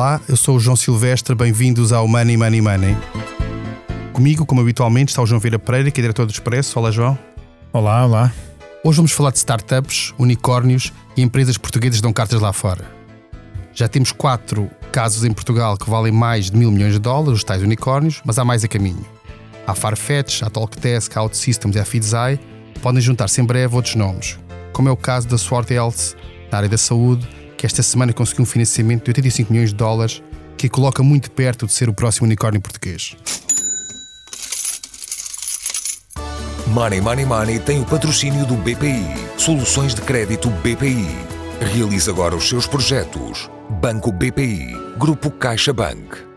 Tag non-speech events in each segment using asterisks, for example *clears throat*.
Olá, eu sou o João Silvestre, bem-vindos ao Money Money Money. Comigo, como habitualmente, está o João Vieira Pereira, que é diretor do Expresso. Olá, João. Olá, olá. Hoje vamos falar de startups, unicórnios e empresas portuguesas que dão cartas lá fora. Já temos quatro casos em Portugal que valem mais de mil milhões de dólares, os tais unicórnios, mas há mais a caminho. A Farfetch, a Talkdesk, a OutSystems e a Fidzai podem juntar-se em breve outros nomes, como é o caso da Sword Health, na área da saúde, que esta semana conseguiu um financiamento de 85 milhões de dólares, que a coloca muito perto de ser o próximo unicórnio português. Money Money Money tem o patrocínio do BPI. Soluções de crédito BPI. Realize agora os seus projetos. Banco BPI. Grupo CaixaBank.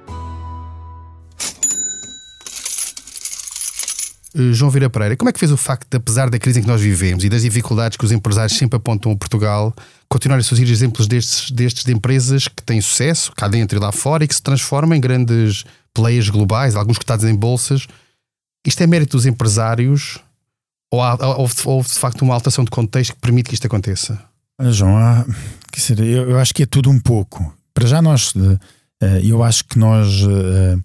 João Vieira Pereira, como é que fez o facto de, apesar da crise em que nós vivemos e das dificuldades que os empresários sempre apontam a Portugal, continuar a surgir exemplos destes, destes de empresas que têm sucesso cá dentro e lá fora e que se transformam em grandes players globais, alguns cotados em bolsas? Isto é mérito dos empresários ou há, houve, houve de facto uma alteração de contexto que permite que isto aconteça? João, há, eu, acho que é tudo um pouco. Para já nós, eh, eu acho que nós eh,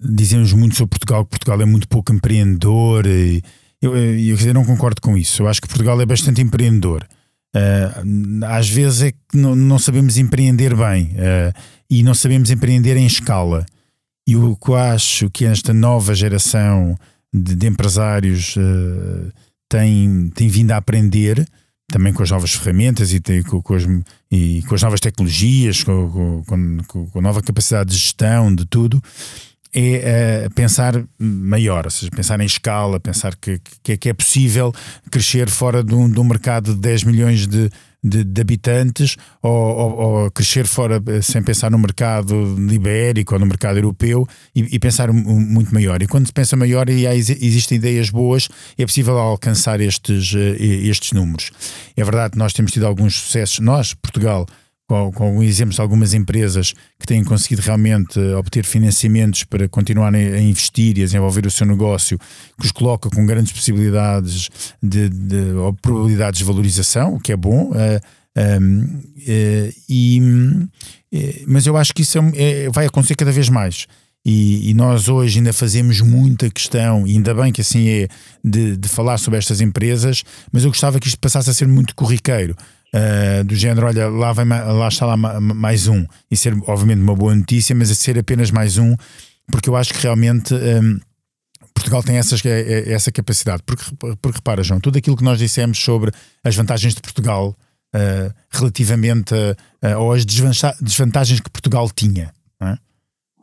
dizemos muito sobre Portugal, que Portugal é muito pouco empreendedor e eu, eu, eu não concordo com isso. Eu acho que Portugal é bastante empreendedor. Uh, às vezes é que não, não sabemos empreender bem uh, e não sabemos empreender em escala. E o que eu acho que esta nova geração de, de empresários uh, tem, tem vindo a aprender, também com as novas ferramentas e, tem, com, com, as, e com as novas tecnologias, com, com, com, a nova capacidade de gestão de tudo, é uh, pensar maior, ou seja, pensar em escala, pensar que, que, que é possível crescer fora de um, de um mercado de 10 milhões de, de, de habitantes ou, ou, ou, crescer fora eh, sem pensar no mercado ibérico ou no mercado europeu e, e pensar muito maior. E quando se pensa maior e há, existem ideias boas, é possível alcançar estes, eh, estes números. É verdade que nós temos tido alguns sucessos, nós, Portugal, com, com exemplos de algumas empresas que têm conseguido realmente obter financiamentos para continuarem a investir e a desenvolver o seu negócio, que os coloca com grandes possibilidades de, de ou probabilidades de valorização, o que é bom. Um, uh, e, uh, mas eu acho que isso é, é, vai acontecer cada vez mais. E, e, nós hoje ainda fazemos muita questão, e ainda bem que assim é, de, de falar sobre estas empresas, mas eu gostava que isto passasse a ser muito corriqueiro uh, do género, olha, lá, vem, lá está lá mais um, e ser obviamente uma boa notícia, mas a ser apenas mais um, porque eu acho que realmente um, Portugal tem essas, é, é, essa capacidade. Porque, porque repara, João, tudo aquilo que nós dissemos sobre as vantagens de Portugal uh, relativamente a, ou as desvantagens que Portugal tinha. É?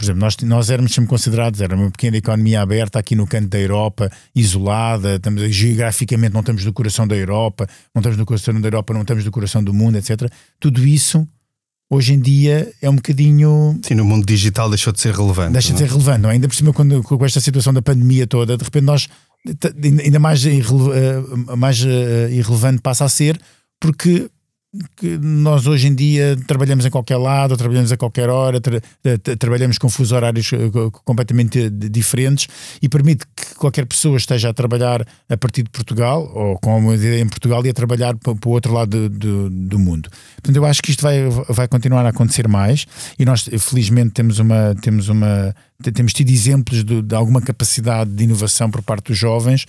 Por exemplo, nós, nós éramos sempre considerados, era uma pequena economia aberta aqui no canto da Europa, isolada, estamos, geograficamente não estamos no coração da Europa, não estamos no coração da Europa, não estamos no coração do mundo, etc. Tudo isso hoje em dia é um bocadinho. Sim, no mundo digital deixou de ser relevante. Deixa de ser é? relevante, não? É? ainda por cima, quando, com esta situação da pandemia toda, de repente nós ainda mais, irrele, eh, mais eh, irrelevante passa a ser, porque que nós hoje em dia trabalhamos em qualquer lado, trabalhamos a qualquer hora, tra trabalhamos com fusos horários eh, completamente diferentes e permite que qualquer pessoa esteja a trabalhar a partir de Portugal ou com uma ideia em Portugal e a trabalhar para, para o outro lado do, do, do, mundo. Portanto, eu acho que isto vai, vai continuar a acontecer mais e nós felizmente temos uma, temos uma temos tido exemplos de, de, alguma capacidade de inovação por parte dos jovens,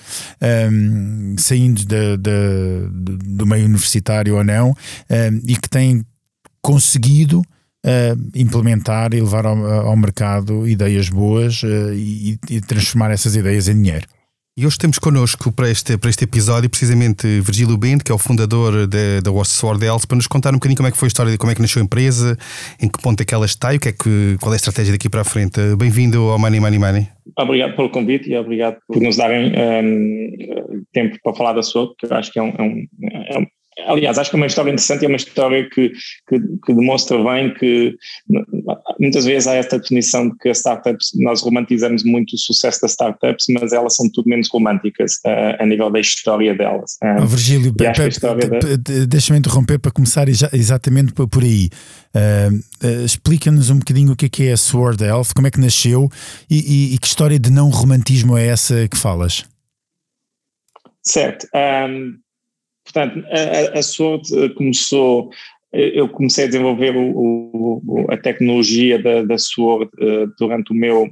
um, saindo de, de, do meio universitário ou não, um, e que têm conseguido uh, implementar e levar ao, ao mercado ideias boas uh, e, e transformar essas ideias em dinheiro. E hoje temos connosco para este, para este episódio precisamente Virgílio Bento, que é o fundador da Sword Health, para nos contar um bocadinho como é que foi a história, como é que nasceu a empresa, em que ponto é que ela está e que é que, qual é a estratégia daqui para a frente. Bem-vindo ao Money Money Money. Obrigado pelo convite e obrigado por nos darem um, tempo para falar da sua, que eu acho que é um, é um, é Aliás, acho que é uma história interessante e é uma história que, que, que, demonstra bem que muitas vezes há esta definição de que as startups, nós romantizamos muito o sucesso das startups, mas elas são tudo menos românticas uh, a nível da história delas. Uh, oh, Virgílio, deixa-me interromper para começar exatamente por aí. Uh, Explica-nos um bocadinho o que é, que é a Sword Health, como é que nasceu e, e, e que história de não romantismo é essa que falas? Certo. Um, Portanto, a, a SWOT começou eu comecei a desenvolver o, o, a tecnologia da, da uh, durante o meu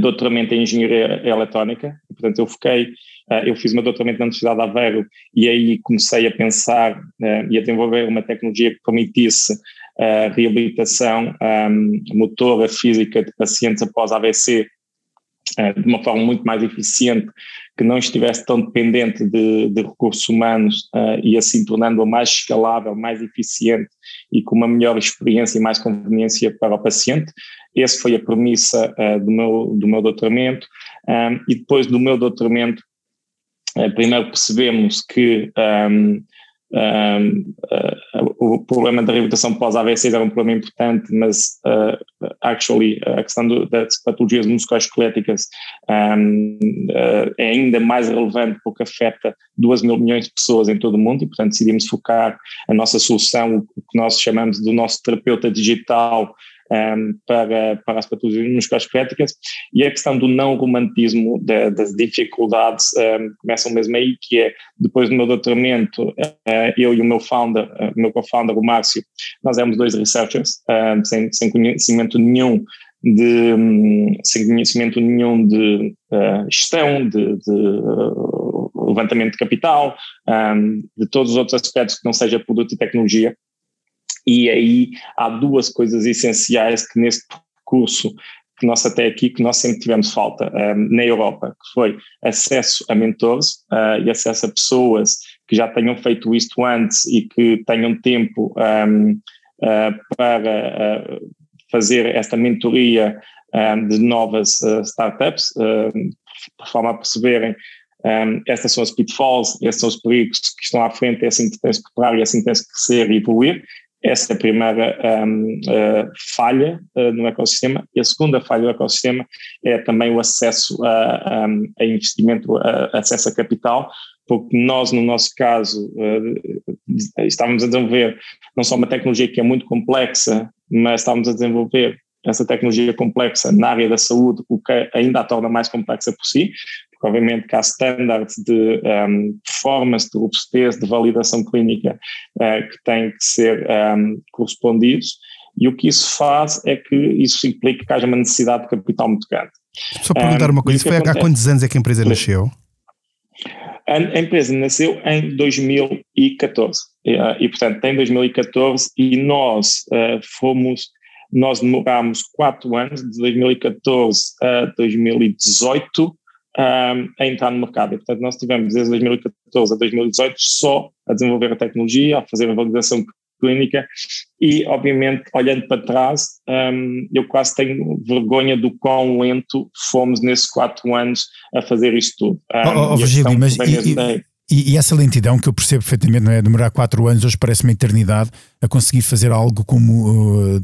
doutoramento em engenharia eletrónica, portanto eu foquei, uh, eu fiz meu doutoramento na Universidade de Aveiro e aí comecei a pensar uh, e a desenvolver uma tecnologia que permitisse a reabilitação um, motora física de pacientes após AVC de uma forma muito mais eficiente, que não estivesse tão dependente de, de recursos humanos uh, e assim tornando-a mais escalável, mais eficiente e com uma melhor experiência e mais conveniência para o paciente. Essa foi a premissa uh, do, meu, do meu doutoramento. Um, e depois do meu doutoramento, uh, primeiro percebemos que um, um, uh, o problema da reabilitação pós-AVC era um problema importante, mas uh, actually a questão das patologias musculoesqueléticas um, uh, é ainda mais relevante porque afeta 2 mil milhões de pessoas em todo o mundo e, portanto, decidimos focar a nossa solução, o que nós chamamos do nosso terapeuta digital, um, para, para as patologias musculoesqueléticas e a questão do não romantismo de, das dificuldades um, começam mesmo aí, que é depois do meu doutoramento, uh, eu e o meu founder, uh, meu co-founder, o Márcio, nós éramos dois researchers, uh, sem, sem conhecimento nenhum de, um, sem conhecimento nenhum de gestão, de, de levantamento de capital, um, de todos os outros aspectos que não seja produto e tecnologia. E aí há duas coisas essenciais que nesse percurso que nós até aqui, que nós sempre tivemos falta um, ehm, na Europa, que foi acesso a mentores uh, e acesso a pessoas que já tenham feito isto antes e que tenham tempo um, ehm, uh, eh, para uh, fazer esta mentoria um, ehm, de novas startups, de forma a perceberem estas são as pitfalls, estes são os perigos que estão à frente, é assim que tens que preparar e é assim que tens que crescer e evoluir. Essa é a primeira um, uh, falha uh, no ecossistema. E a segunda falha do ecossistema é também o acesso a, a, a investimento, a, acesso a capital, porque nós, no nosso caso, uh, estávamos a desenvolver não só uma tecnologia que é muito complexa, mas estávamos a desenvolver essa tecnologia complexa na área da saúde, o que ainda a torna mais complexa por si, obviamente que há standards de um, performance, de robustez, de validação clínica uh, que têm que ser um, correspondidos, e o que isso faz é que isso implica que haja uma necessidade de capital muito grande. Só perguntar um, uma coisa, isso foi há quantos anos é que a empresa nasceu? A, empresa nasceu em 2014 e, e portanto, em 2014 e nós uh, fomos nós demorámos quatro anos, de 2014 a 2018, um, a entrar no mercado. E, portanto, nós tivemos desde 2014 a 2018 só a desenvolver a tecnologia, a fazer a validação clínica e, obviamente, olhando para trás, um, eu quase tenho vergonha do quão lento fomos nesses quatro anos a fazer isto tudo. Um, oh, oh, Virgílio, mas e, e, e, e, essa lentidão que eu percebo perfeitamente, não é? Demorar quatro anos, hoje parece uma eternidade a conseguir fazer algo como uh,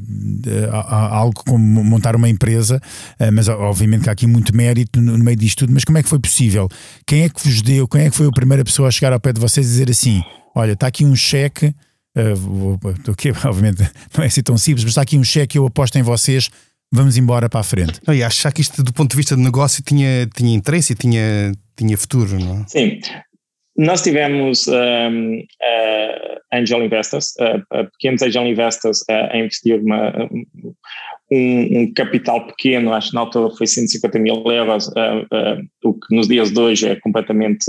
algo como montar uma empresa, uh, mas obviamente que há aqui muito mérito no, no, meio disto tudo. Mas como é que foi possível? Quem é que vos deu? Quem é que foi a primeira pessoa a chegar ao pé de vocês e dizer assim: olha, está aqui um cheque. Uh, que *laughs* obviamente não é assim tão simples, mas está aqui um cheque, eu aposto em vocês, vamos embora para a frente. Não, e acho que isto, do ponto de vista de negócio, tinha, tinha interesse e tinha, tinha futuro, não é? Sim, nós tivemos um, uh, angel investors, uh, pequenos angel investors uh, a investir uma, um, um, capital pequeno, acho que na altura foi 150 mil euros, o que nos dias de hoje é completamente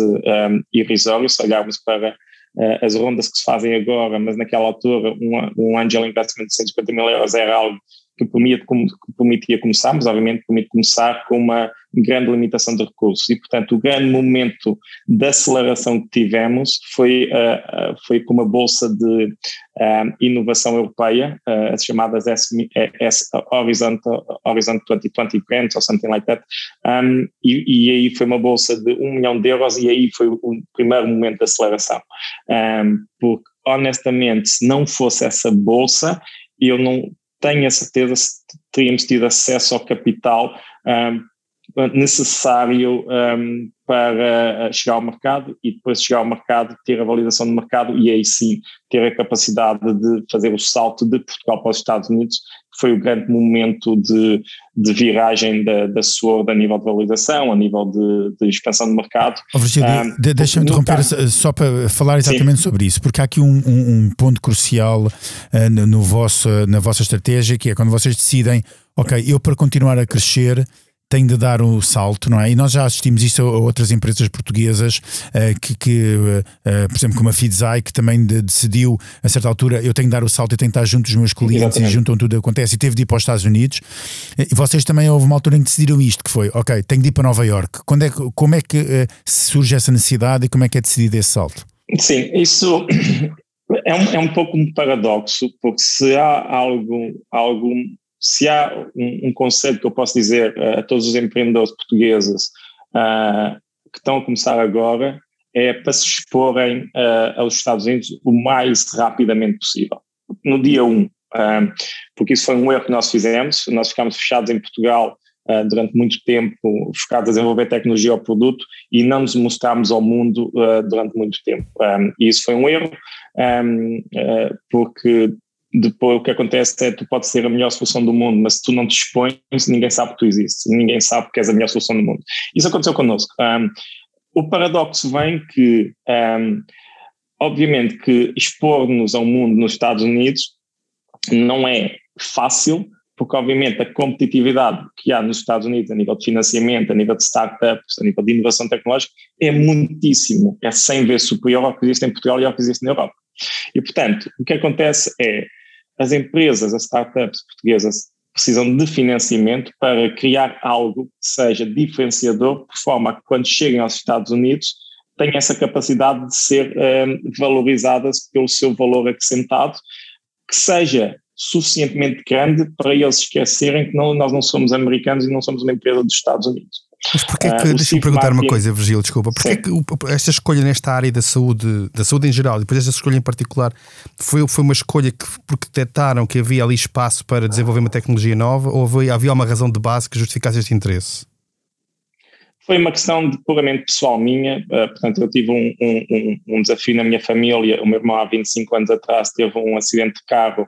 irrisório, se olharmos para as rondas que se fazem agora, mas naquela altura um, um angel investment de 150 mil euros era algo que permitia, começar, mas obviamente permite começar com uma grande limitação de recursos. E, portanto, o grande momento de aceleração que tivemos foi, uh, uh, foi com uma bolsa de uh, inovação europeia, as chamadas S, S, Horizon, Horizon 2020 Grants ou something like that, um, e, e, aí foi uma bolsa de um milhão de euros e aí foi o primeiro momento de aceleração, um, porque honestamente, se não fosse essa bolsa, eu não tenho a certeza se teríamos tido acesso ao capital um, necessário um, para chegar ao mercado e depois de chegar ao mercado ter a validação do mercado e aí sim ter a capacidade de fazer o salto de Portugal para os Estados Unidos, que foi o grande momento de, de viragem da, da SWORD a nível de validação, a nível de, de expansão do mercado. Oh, Virgílio, um, de, deixa-me interromper caso, só para falar exatamente sim. sobre isso, porque há aqui um, um, ponto crucial uh, no vosso, na vossa estratégia, que é quando vocês decidem, ok, eu para continuar a crescer tem de dar o salto, não é? E nós já assistimos isso a outras empresas portuguesas uh, que, que uh, por exemplo, como a Fidzai, que também de, decidiu a certa altura eu tenho de dar o salto, eu tenho de estar junto dos meus clientes Exatamente. e juntam tudo acontece e teve de ir para os Estados Unidos. E vocês também houve uma altura em que decidiram isto, que foi, ok, tenho de ir para Nova York. Quando é, como é que uh, surge essa necessidade e como é que é decidido esse salto? Sim, isso *clears throat* é um, é um pouco um paradoxo, porque se há algo, algo se há um, um, conceito que eu posso dizer uh, a todos os empreendedores portugueses uh, que estão a começar agora, é para se exporem uh, aos Estados Unidos o mais rapidamente possível. No dia 1, um, porque isso foi um erro que nós fizemos, nós ficámos fechados em Portugal durante muito tempo focados a desenvolver tecnologia ao produto e não nos mostramos ao mundo uh, durante muito tempo. Um, e isso foi um erro, um, uh, porque depois o que acontece é que tu podes ser a melhor solução do mundo, mas se tu não te expões, ninguém sabe que tu existes, ninguém sabe que és a melhor solução do mundo. Isso aconteceu connosco. Um, o paradoxo vem que, um, obviamente, que expor-nos ao mundo nos Estados Unidos não é fácil, porque obviamente a competitividade que há nos Estados Unidos a nível de financiamento, a nível de startups, a nível de inovação tecnológica é muitíssimo, é 100 vezes superior ao que existe em Portugal e ao que existe na Europa. E portanto, o que acontece é as empresas, as startups portuguesas precisam de financiamento para criar algo que seja diferenciador, de forma a que quando cheguem aos Estados Unidos tenham essa capacidade de ser um, valorizadas pelo seu valor acrescentado, que seja suficientemente grande para eles esquecerem que não, nós não somos americanos e não somos uma empresa dos Estados Unidos. Mas porquê que, uh, deixa-me perguntar uma coisa, Virgílio, desculpa, porquê que esta escolha nesta área da saúde, da saúde em geral, e depois esta escolha em particular, foi, foi uma escolha que, porque detectaram que havia ali espaço para desenvolver uma tecnologia nova ou havia, havia uma razão de base que justificasse este interesse? Foi uma questão de puramente pessoal minha, uh, portanto eu tive um, um, um, desafio na minha família, o meu irmão há 25 anos atrás teve um acidente de carro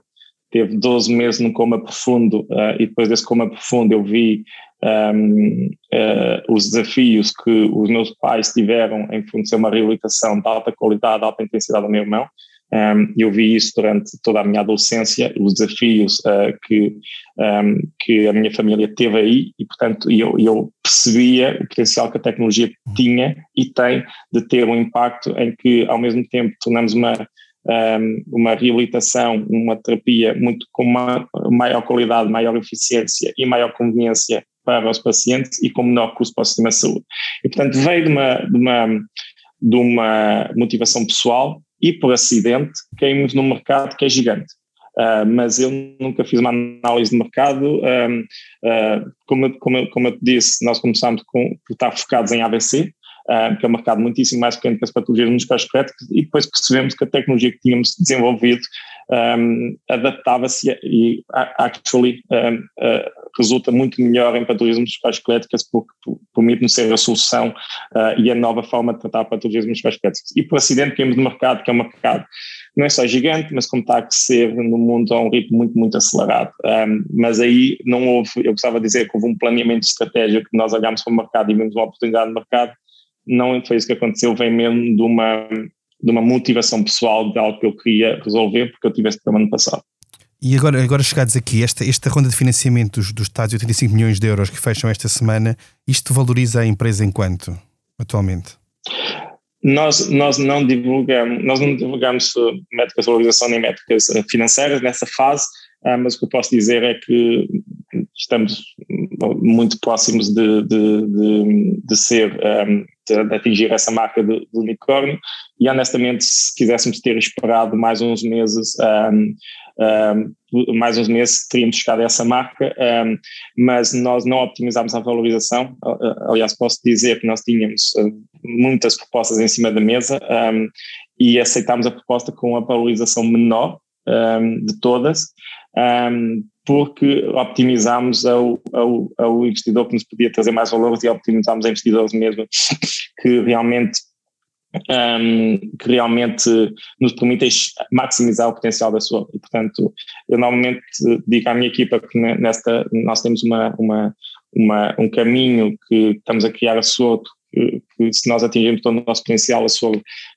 teve 12 meses num coma profundo uh, e depois desse coma profundo eu vi um, uh, os desafios que os meus pais tiveram em fornecer uma reabilitação de alta qualidade, alta intensidade ao meu irmão. Um, eu vi isso durante toda a minha adolescência, os desafios uh, que, um, que a minha família teve aí e, portanto, eu, eu percebia o potencial que a tecnologia tinha e tem de ter um impacto em que, ao mesmo tempo, tornamos uma um, uma reabilitação, uma terapia muito com uma maior qualidade, maior eficiência e maior conveniência para os pacientes e com menor custo para o sistema de saúde. E, portanto, veio de uma, de uma, de uma motivação pessoal e, por acidente, caímos num mercado que é gigante. Uh, mas eu nunca fiz uma análise de mercado. Uh, uh, como, como, como eu te disse, nós começamos com, por estar focados em AVC, que é um mercado muitíssimo mais pequeno que as patologias musculoesqueléticas, e depois percebemos que a tecnologia que tínhamos desenvolvido um, adaptava-se e actually um, uh, resulta muito melhor em patologias musculoesqueléticas porque permite-nos ser a solução uh, e a nova forma de tratar patologias musculoesqueléticas. E por acidente caímos no mercado, que é um mercado não é só gigante, mas como está a crescer no mundo a um ritmo muito, muito acelerado. Um, mas aí não houve, eu gostava de dizer que houve um planeamento estratégico, que nós olhámos para o mercado e vimos uma oportunidade de mercado não foi isso que aconteceu, vem mesmo de uma, de uma motivação pessoal de algo que eu queria resolver porque eu tive esse problema no passado. E agora, agora chegados aqui, esta, esta ronda de financiamento dos, dos Estados, 85 milhões de euros que fecham esta semana, isto valoriza a empresa em quanto, atualmente? Nós, nós não divulgamos, nós não divulgamos métricas de valorização nem métricas financeiras nessa fase, ah, mas o que eu posso dizer é que estamos muito próximos de, de, de, de ser, um, de, atingir essa marca do, unicórnio. E honestamente se quiséssemos ter esperado mais uns meses, um, um, mais uns meses teríamos chegado a essa marca, mas nós não optimizámos a valorização, aliás posso dizer que nós tínhamos muitas propostas em cima da mesa e aceitámos a proposta com a valorização menor de todas, um, porque optimizámos ao, ao, ao, investidor que nos podia trazer mais valores e optimizámos a investidores mesmo *laughs* que realmente um, que realmente nos permitem maximizar o potencial da sua. E, portanto, eu normalmente digo à minha equipa que nesta, nós temos uma, uma, uma um caminho que estamos a criar a sua que, que, se nós atingirmos todo o nosso potencial, a sua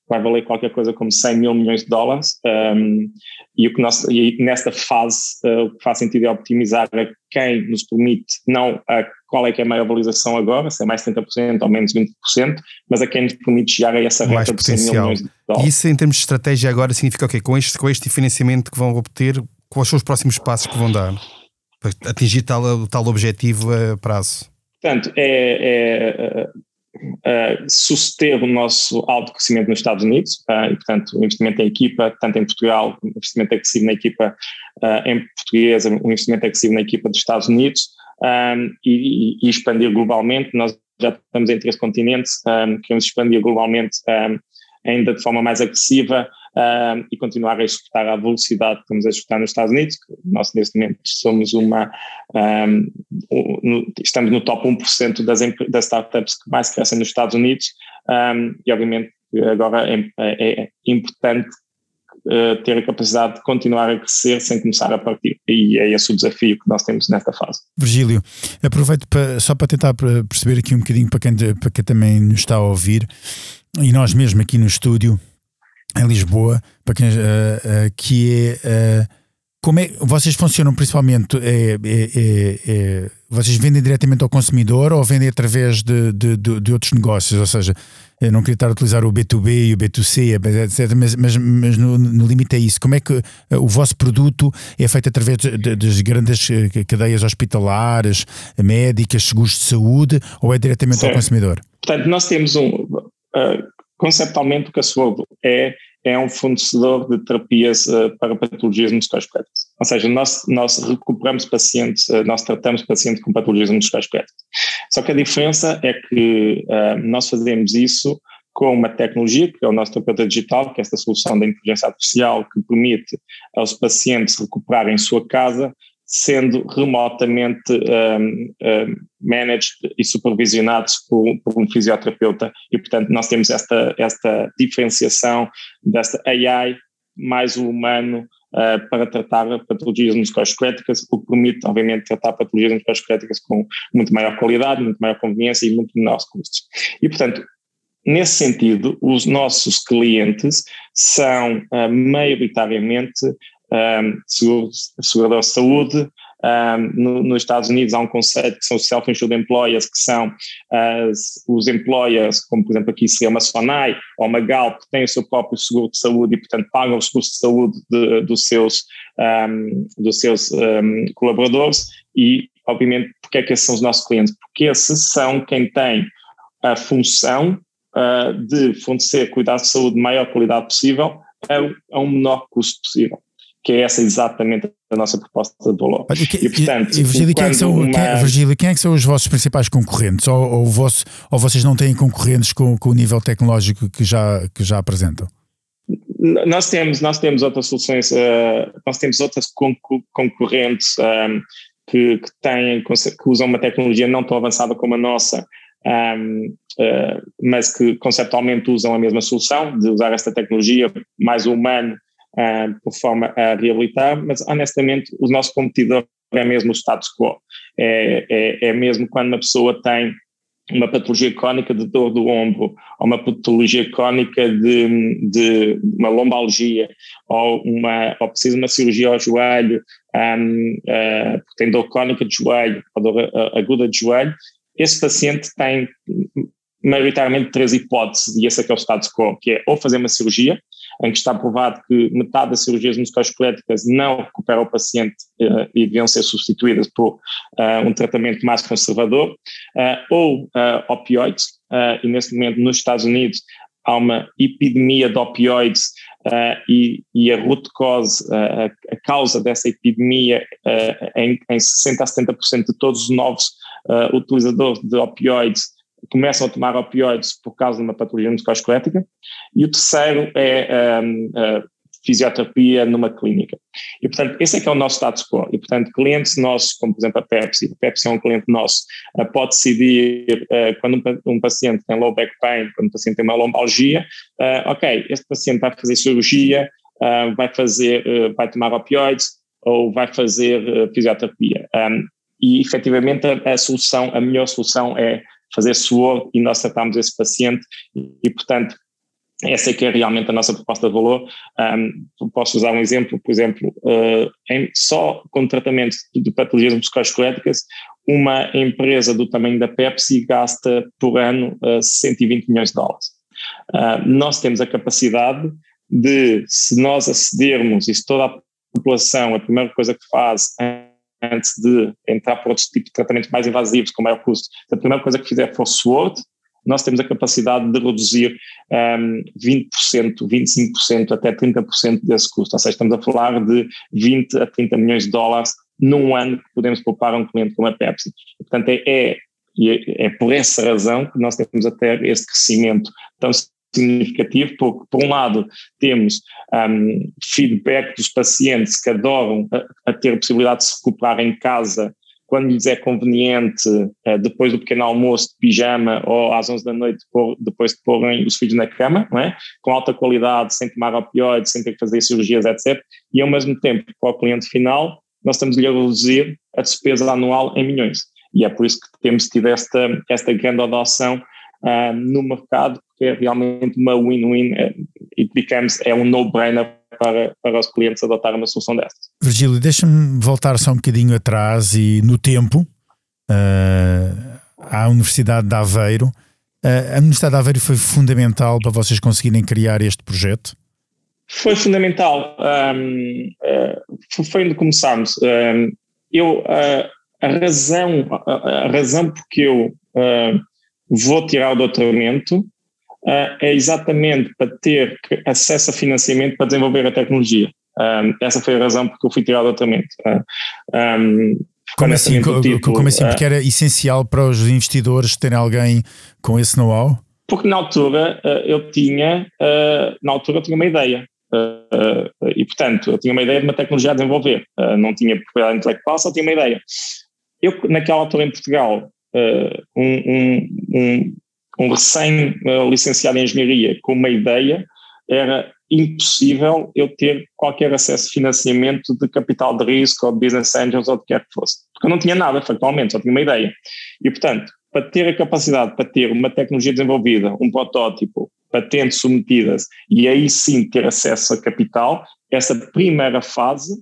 vai valer qualquer coisa como 100 mil milhões de dólares. Um, e, o que nós, e nesta fase, uh, o que faz sentido é optimizar a quem nos permite, não a qual é que é a maior valorização agora, se é mais 30% ou menos 20%, mas a quem nos permite chegar a essa reta de 100 mil milhões de dólares. E isso, em termos de estratégia, agora significa o quê? Com este, com este financiamento que vão obter, quais são os próximos passos que vão dar para atingir tal, tal objetivo a prazo? Portanto, é, é uh, o nosso alto crescimento nos Estados Unidos, uh, e portanto o investimento em equipa, tanto em Portugal, o investimento agressivo na equipa uh, em portuguesa, o investimento agressivo na equipa dos Estados Unidos, um, e, e, expandir globalmente, nós já estamos em três continentes, um, queremos expandir globalmente um, ainda de forma mais agressiva, uh, e continuar a executar à velocidade que estamos a executar nos Estados Unidos. Nós, neste momento, somos uma. Um, estamos no top 1% das, das startups que mais crescem nos Estados Unidos, um, e obviamente agora é, é, é importante uh, ter a capacidade de continuar a crescer sem começar a partir. E é esse o desafio que nós temos nesta fase. Virgílio, aproveito para, só para tentar perceber aqui um bocadinho para quem, para quem também nos está a ouvir, e nós mesmo aqui no estúdio, em Lisboa, para quem, uh, uh, que é uh, como é vocês funcionam principalmente é, é, é, é, vocês vendem diretamente ao consumidor ou vendem através de, de, de, de, outros negócios, ou seja, eu não queria estar a utilizar o B2B e o B2C, etc, mas, mas, mas no, no, limite é isso. Como é que o vosso produto é feito através das grandes cadeias hospitalares, médicas, seguros de saúde ou é diretamente Sim. ao consumidor? Portanto, nós temos um, uh, conceptualmente o Sword é, é um fornecedor de terapias uh, para patologias musculoesqueléticas. Ou seja, nós, nós recuperamos pacientes, uh, nós tratamos pacientes com patologias musculoesqueléticas. Só que a diferença é que uh, nós fazemos isso com uma tecnologia, que é o nosso terapeuta digital, que é esta solução da inteligência artificial que permite aos pacientes recuperarem em sua casa sendo remotamente um, um, managed e supervisionados por, por, um fisioterapeuta e portanto nós temos esta, esta diferenciação desta AI mais o humano uh, para tratar patologias musculoesqueléticas, o que permite obviamente tratar patologias musculoesqueléticas com muito maior qualidade, muito maior conveniência e muito menores custos. E portanto Nesse sentido, os nossos clientes são uh, maioritariamente um, segurador de saúde. Um, no, nos Estados Unidos há um conceito que são os self-insured employers, que são as, os employers, como por exemplo aqui seria uma Sonai ou uma Galp, que têm o seu próprio seguro de saúde e portanto pagam os custos de saúde de, dos seus, um, dos seus colaboradores e obviamente porque é que esses são os nossos clientes? Porque esses são quem tem a função uh, de fornecer cuidados de saúde de maior qualidade possível a, a um menor custo possível que é essa exatamente a nossa proposta de valor. e, que, e, portanto, e, Virgílio, quem é, que são, uma... quem, Virgílio, quem é que são os vossos principais concorrentes? Ou, ou, vosso, ou vocês não têm concorrentes com, com o nível tecnológico que já, que já apresentam? Nós temos, nós temos outras soluções, uh, nós temos outras concorrentes um, ehm, que, que, têm, que usam uma tecnologia não tão avançada como a nossa, um, ehm, uh, eh, mas que conceptualmente usam a mesma solução, de usar esta tecnologia mais humano uh, por forma a reabilitar, mas honestamente o nosso competidor é mesmo o status quo. É, é, é mesmo quando uma pessoa tem uma patologia crónica de dor do ombro, ou uma patologia crónica de, de uma lombalgia, ou, uma, ou precisa de uma cirurgia ao joelho, um, uh, porque tem dor crónica de joelho, ou dor aguda de joelho, esse paciente tem maioritariamente três hipóteses, e esse é que é o status quo, que é ou fazer uma cirurgia, em que está provado que metade das cirurgias musculoesqueléticas não recupera o paciente uh, e deviam ser substituídas por uh, um tratamento mais conservador, uh, ou opioides, e nesse momento nos Estados Unidos há uma epidemia de opioides e, e, a root cause, a causa dessa epidemia em, em 60% a 70% de todos os novos utilizadores de opioides começam a tomar opioides por causa de uma patologia musculoesquelética, e o terceiro é um, fisioterapia numa clínica. E, portanto, esse é que é o nosso status quo. E, portanto, clientes nossos, como por exemplo a Pepsi, a Pepsi é um cliente nosso, pode decidir uh, quando um, paciente tem low back pain, quando um paciente tem uma lombalgia, uh, ok, este paciente vai fazer cirurgia, vai fazer, vai tomar opioides ou vai fazer fisioterapia. E, efetivamente, a solução, a melhor solução é fazer suor e nós tratamos esse paciente e, portanto, essa é que é realmente a nossa proposta de valor. Um, posso usar um exemplo, por exemplo, uh, em, só com tratamento de patologias musculoesqueléticas, uma empresa do tamanho da Pepsi gasta por ano uh, 120 milhões de dólares. Uh, nós temos a capacidade de, se nós acedermos e se toda a população, a primeira coisa que faz antes de entrar por outros tipos de tratamentos mais invasivos, com maior custo, a primeira coisa que fizer for SWORD, nós temos a capacidade de reduzir um, 20%, 25%, até 30% desse custo. Ou seja, estamos a falar de 20 a 30 milhões de dólares num ano que podemos poupar um cliente como a Pepsi. Portanto, é, é, é por essa razão que nós temos até esse crescimento tão significativo, porque, por um lado, temos um, feedback dos pacientes que adoram a, a, ter a possibilidade de se recuperar em casa quando lhes é conveniente, uh, depois do pequeno almoço de pijama ou às 11 da noite, depois de porem os filhos na cama, é? com alta qualidade, sem tomar opioides, sem ter que fazer cirurgias, etc. E, ao mesmo tempo, para o cliente final, nós estamos-lhe a reduzir a despesa anual em milhões. E é por isso que temos tido esta, esta grande adoção uh, no mercado, porque é realmente uma win-win, uh, it becomes, é um no-brainer para, para os clientes adotar uma solução dessas. Virgílio, deixa-me voltar só um bocadinho atrás e no tempo, uh, à Universidade de Aveiro. Uh, a Universidade de Aveiro foi fundamental para vocês conseguirem criar este projeto? Foi fundamental. Um, uh, foi onde começámos. Um, eu, uh, a razão, a, a, razão porque eu vou tirar o doutoramento é exatamente para ter acesso a financiamento para desenvolver a tecnologia. Essa foi a razão porque eu fui tirar o doutoramento. Uh, um, como assim, tipo, como assim? Porque era essencial para os investidores terem alguém com esse know-how? Porque na altura eu tinha, na altura eu tinha uma ideia. e portanto, eu tinha uma ideia de uma tecnologia a desenvolver. não tinha propriedade intelectual, só tinha uma ideia. Eu, naquela altura em Portugal, um, um, um um recém-licenciado em engenharia com uma ideia, era impossível eu ter qualquer acesso a financiamento de capital de risco ou de business angels ou de que quer que fosse. Porque eu não tinha nada, factualmente, só tinha uma ideia. E, portanto, para ter a capacidade para ter uma tecnologia desenvolvida, um protótipo, patentes submetidas e aí sim ter acesso a capital, essa primeira fase,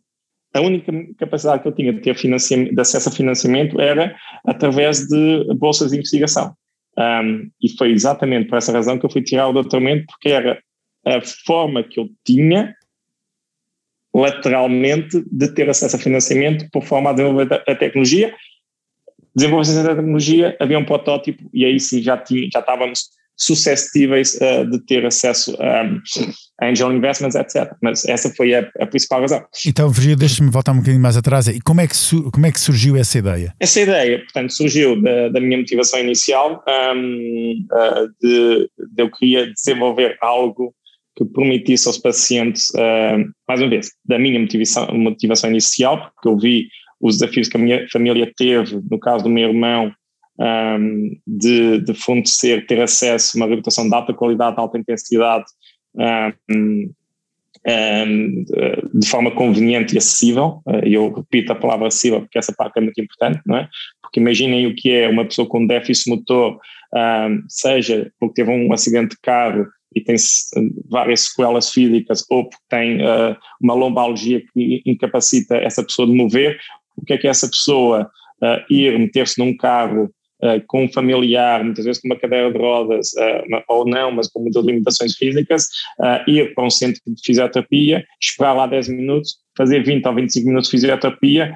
a única capacidade que eu tinha de ter de acesso a financiamento era através de bolsas de investigação. Um, e foi exatamente por essa razão que eu fui tirar o doutoramento, porque era a forma que eu tinha, lateralmente, de ter acesso a financiamento por forma a desenvolver a tecnologia. Desenvolver a tecnologia, havia um protótipo e aí sim já, tinha, já estávamos suscetíveis uh, de ter acesso um, a angel investments, etc. Mas essa foi a, a principal razão. Então, Virgílio, deixa-me voltar um bocadinho mais atrás. E como é que, como é que surgiu essa ideia? Essa ideia, portanto, surgiu da, da minha motivação inicial um, uh, de, de, eu queria desenvolver algo que permitisse aos pacientes, uh, mais uma vez, da minha motivação, motivação inicial, porque eu vi os desafios que a minha família teve, no caso do meu irmão, um, de, de fornecer, ter acesso a uma reabilitação de alta qualidade, de alta intensidade, um, um, de forma conveniente e acessível. E eu repito a palavra acessível porque essa parte é muito importante, não é? Porque imaginem o que é uma pessoa com déficit motor, seja porque teve um acidente de carro e tem várias sequelas físicas ou porque tem uh, uma lombalgia que incapacita essa pessoa de mover, o que é que essa pessoa uh, ir meter-se num carro uh, com um familiar, muitas vezes com uma cadeira de rodas, uh, ou não, mas com muitas limitações físicas, uh, ir para um centro de fisioterapia, esperar lá 10 minutos, fazer 20 ou 25 minutos de fisioterapia,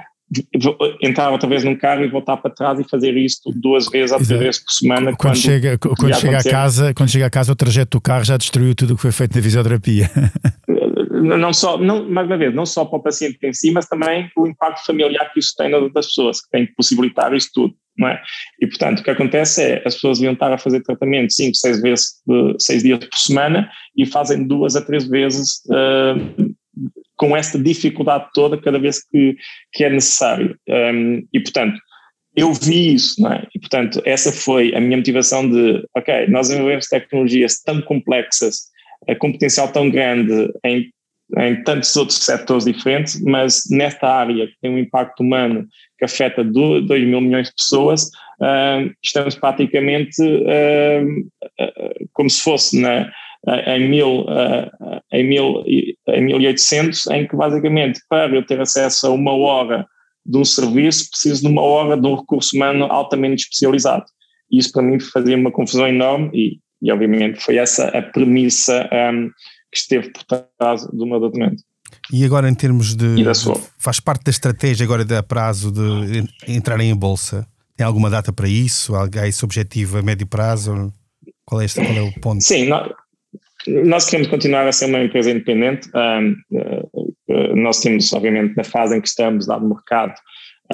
entrar outra vez num carro e voltar para trás e fazer isto duas vezes ou três vezes por semana. Quando, quando chega, quando chega a casa, quando chega a casa, o trajeto do carro já destruiu tudo o que foi feito na fisioterapia. *laughs* não só, não, mais uma vez, não só para o paciente em si, mas também o impacto familiar que isso tem nas outras pessoas, que tem que possibilitar isso tudo. não é? E, portanto, o que acontece é as pessoas iam estar a fazer tratamento 5, 6 vezes, 6 dias por semana e fazem duas a três vezes uh, com esta dificuldade toda cada vez que, que é necessário. Um, e, portanto, eu vi isso, não é? E, portanto, essa foi a minha motivação de, ok, nós desenvolvemos tecnologias tão complexas, com potencial tão grande em, em tantos outros setores diferentes, mas nesta área que tem um impacto humano que afeta 2 mil milhões de pessoas, uh, estamos praticamente uh, uh, como se fosse na, em, mil, em, mil, em 1800, em que basicamente para eu ter acesso a uma hora de um serviço, preciso de uma hora de um recurso humano altamente especializado. Isso para mim fazia uma confusão enorme e, e obviamente foi essa a premissa um, que esteve por trás do meu doutoramento. E agora em termos de, faz parte da estratégia agora de a prazo de entrar em bolsa? Tem alguma data para isso? Há esse objetivo a médio prazo? Qual é, este, qual é o ponto? Sim, nós, nós queremos continuar a ser uma empresa independente. Um, uh, nós temos, obviamente, na fase em que estamos, dado o mercado,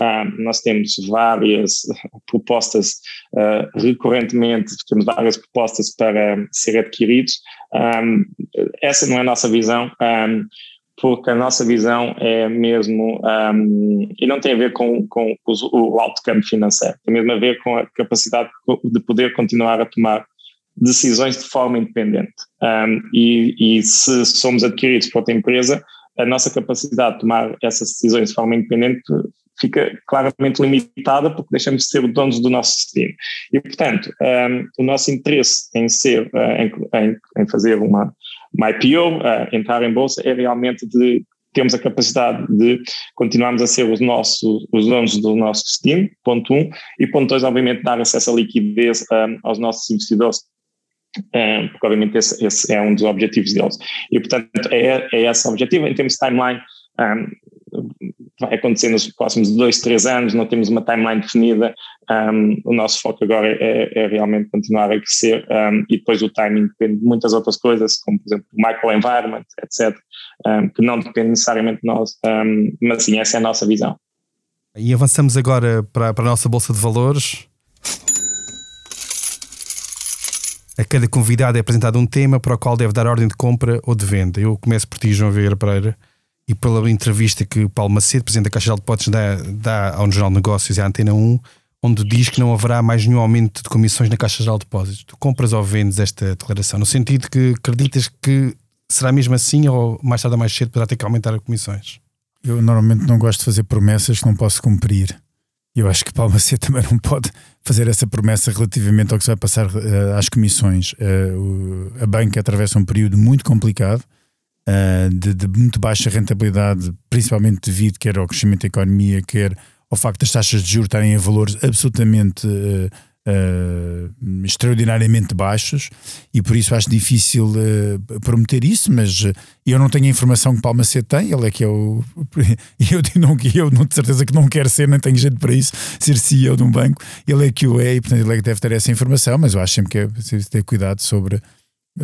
um, nós temos várias propostas uh, recorrentemente, temos várias propostas para ser adquiridos. Um, essa não é a nossa visão, um, porque a nossa visão é mesmo, e não tem a ver com, com o alto campo financeiro, tem mesmo a ver com a capacidade de poder continuar a tomar decisões de forma independente. E, e, se somos adquiridos por outra empresa, a nossa capacidade de tomar essas decisões de forma independente fica claramente limitada porque deixamos de ser donos do nosso destino. E, portanto, um, o nosso interesse em ser, uh, em, em, fazer uma, uma IPO, uh, entrar em bolsa, é realmente de termos a capacidade de continuarmos a ser os nossos os donos do nosso destino, ponto um, e ponto dois, obviamente, dar acesso à liquidez um, aos nossos investidores um, porque obviamente esse, esse, é um dos objetivos deles. E portanto é, é esse o objetivo. Em termos de timeline, um, vai acontecer nos próximos dois, três anos, não temos uma timeline definida. Um, o nosso foco agora é, é realmente continuar a crescer um, e depois o timing depende de muitas outras coisas, como por exemplo o microenvironment, etc., um, que não depende necessariamente de nós, mas sim, essa é a nossa visão. E avançamos agora para, para a nossa Bolsa de Valores. A cada convidado é apresentado um tema para o qual deve dar ordem de compra ou de venda. Eu começo por ti, João Vieira Pereira, e pela entrevista que o Paulo Macedo, presidente da Caixa de Depósitos, dá, dá ao Jornal Negócios e à Antena 1, onde diz que não haverá mais nenhum aumento de comissões na Caixa de Depósitos. Tu compras ou vendes esta declaração? No sentido que acreditas que será mesmo assim ou mais tarde ou mais cedo poderá ter que aumentar as comissões? Eu normalmente não gosto de fazer promessas que não posso cumprir. Eu acho que Palma C *laughs* também não pode fazer essa promessa relativamente ao que se vai passar uh, às comissões. Uh, o, a banca atravessa um período muito complicado, uh, de, de, muito baixa rentabilidade, principalmente devido quer ao crescimento da economia, quer ao facto das taxas de juros estarem a valores absolutamente uh, extraordinariamente baixos e por isso acho difícil uh, prometer isso, mas uh, eu não tenho a informação que Palmacete tem, ele é que é o. *laughs* Eu não, eu não de certeza que não quero ser, nem tenho jeito para isso, ser CEO de um banco, ele é que o é e portanto ele é que deve ter essa informação, mas eu acho sempre que é preciso ter cuidado sobre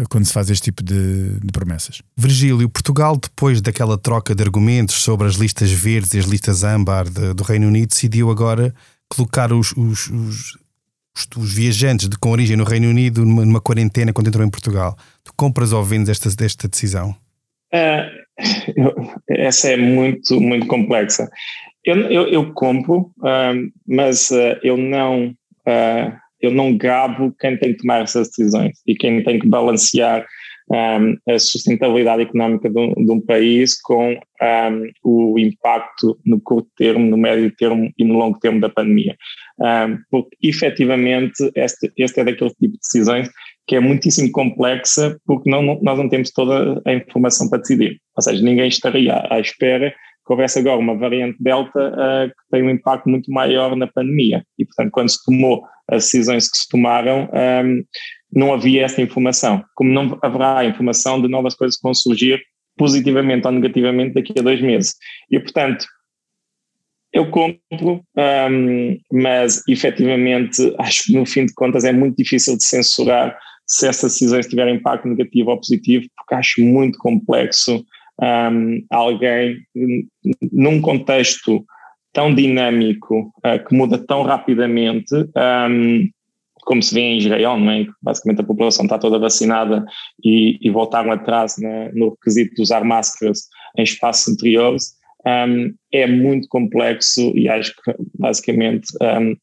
quando se faz este tipo de, de, promessas. Virgílio, Portugal, depois daquela troca de argumentos sobre as listas verdes e as listas âmbar de, do Reino Unido, decidiu agora colocar os, os, os, os, viajantes de, com origem no Reino Unido numa, numa, quarentena quando entrou em Portugal. Tu compras ou vendes esta, desta decisão? Uh, eu, essa é muito, muito complexa. Eu, eu, eu compro, uh, mas uh, eu não eu não gabo quem tem que tomar essas decisões e quem tem que balancear um, a sustentabilidade económica de um, de um país com um, o impacto no curto termo, no médio termo e no longo termo da pandemia. Porque efetivamente este, este é daquele tipo de decisões que é muitíssimo complexa porque não, nós não temos toda a informação para decidir. Ou seja, ninguém estaria à espera que houvesse agora uma variante Delta uh, que tem um impacto muito maior na pandemia. E, portanto, quando se tomou as decisões que se tomaram, um, não havia essa informação. Como não haverá informação de novas coisas que vão surgir positivamente ou negativamente daqui a dois meses. E, portanto, eu compro, um, mas efetivamente acho que no fim de contas é muito difícil de censurar se essas decisões tiverem impacto negativo ou positivo, porque acho muito complexo um, alguém num contexto tão dinâmico, uh, que muda tão rapidamente, um, como se vê em Israel, não é? basicamente a população está toda vacinada e, e voltaram atrás né, no requisito de usar máscaras em espaços interiores, um, é muito complexo e acho que basicamente um,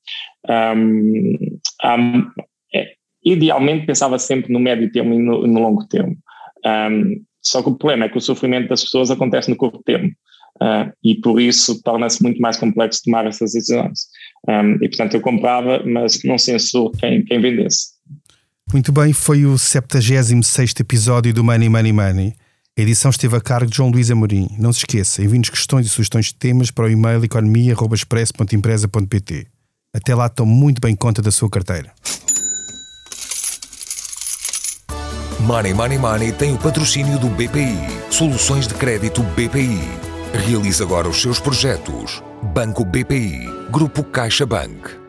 um, é, idealmente pensava sempre no médio termo e no, no longo termo. só que o problema é que o sofrimento das pessoas acontece no curto termo. Uh, e por isso torna-se muito mais complexo tomar essas decisões. Um, e portanto eu comprava, mas não censuro quem, quem vendesse. Muito bem, foi o 76 episódio do Money Money Money. A edição esteve a cargo de João Luís Amorim. Não se esqueça, envie-nos questões e sugestões de temas para o e-mail economia.express.empresa.pt. Até lá, tome muito bem conta da sua carteira. Money Money Money tem o patrocínio do BPI. Soluções de crédito BPI. Realize agora os seus projetos. Banco BPI. Grupo CaixaBank.